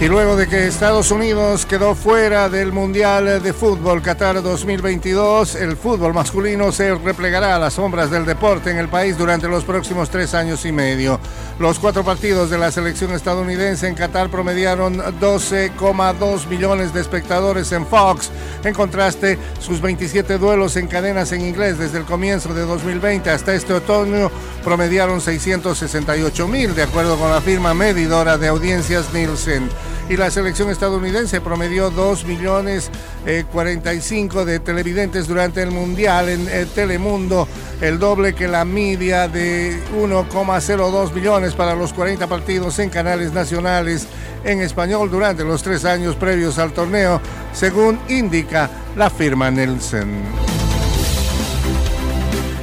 Y luego de que Estados Unidos quedó fuera del Mundial de Fútbol Qatar 2022, el fútbol masculino se replegará a las sombras del deporte en el país durante los próximos tres años y medio. Los cuatro partidos de la selección estadounidense en Qatar promediaron 12,2 millones de espectadores en Fox. En contraste, sus 27 duelos en cadenas en inglés desde el comienzo de 2020 hasta este otoño promediaron 668 mil, de acuerdo con la firma medidora de audiencias Nielsen y la selección estadounidense promedió 2 millones 45 eh, de televidentes durante el Mundial en eh, Telemundo, el doble que la media de 1,02 millones para los 40 partidos en canales nacionales en español durante los tres años previos al torneo, según indica la firma Nelson.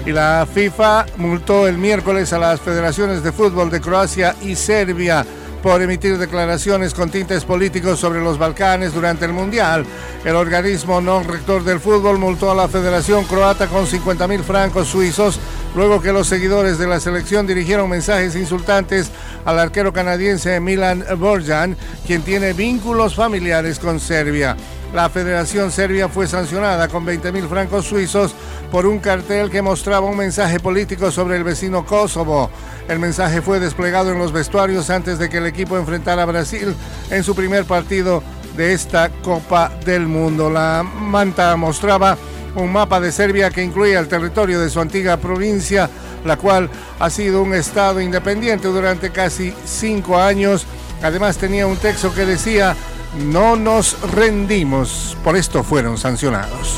Y la FIFA multó el miércoles a las federaciones de fútbol de Croacia y Serbia por emitir declaraciones con tintes políticos sobre los Balcanes durante el Mundial. El organismo no rector del fútbol multó a la Federación Croata con 50 mil francos suizos luego que los seguidores de la selección dirigieron mensajes insultantes al arquero canadiense Milan Borjan, quien tiene vínculos familiares con Serbia. La Federación Serbia fue sancionada con 20 mil francos suizos por un cartel que mostraba un mensaje político sobre el vecino Kosovo. El mensaje fue desplegado en los vestuarios antes de que el equipo enfrentara a Brasil en su primer partido de esta Copa del Mundo. La manta mostraba un mapa de Serbia que incluía el territorio de su antigua provincia, la cual ha sido un estado independiente durante casi cinco años. Además tenía un texto que decía, no nos rendimos, por esto fueron sancionados.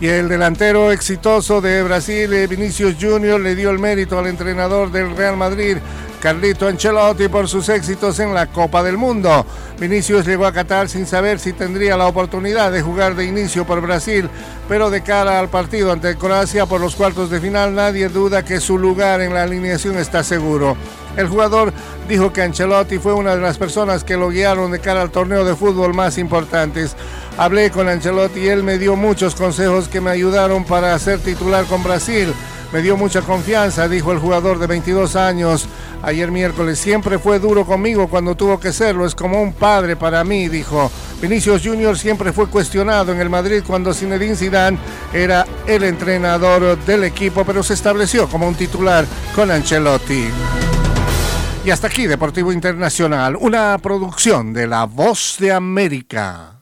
Y el delantero exitoso de Brasil, eh, Vinicius Junior, le dio el mérito al entrenador del Real Madrid, Carlito Ancelotti, por sus éxitos en la Copa del Mundo. Vinicius llegó a Qatar sin saber si tendría la oportunidad de jugar de inicio por Brasil, pero de cara al partido ante Croacia por los cuartos de final, nadie duda que su lugar en la alineación está seguro. El jugador dijo que Ancelotti fue una de las personas que lo guiaron de cara al torneo de fútbol más importantes. Hablé con Ancelotti y él me dio muchos consejos que me ayudaron para ser titular con Brasil. Me dio mucha confianza, dijo el jugador de 22 años. Ayer miércoles siempre fue duro conmigo cuando tuvo que serlo, es como un padre para mí, dijo. Vinicius Junior siempre fue cuestionado en el Madrid cuando Zinedine Zidane era el entrenador del equipo, pero se estableció como un titular con Ancelotti. Y hasta aquí Deportivo Internacional, una producción de La Voz de América.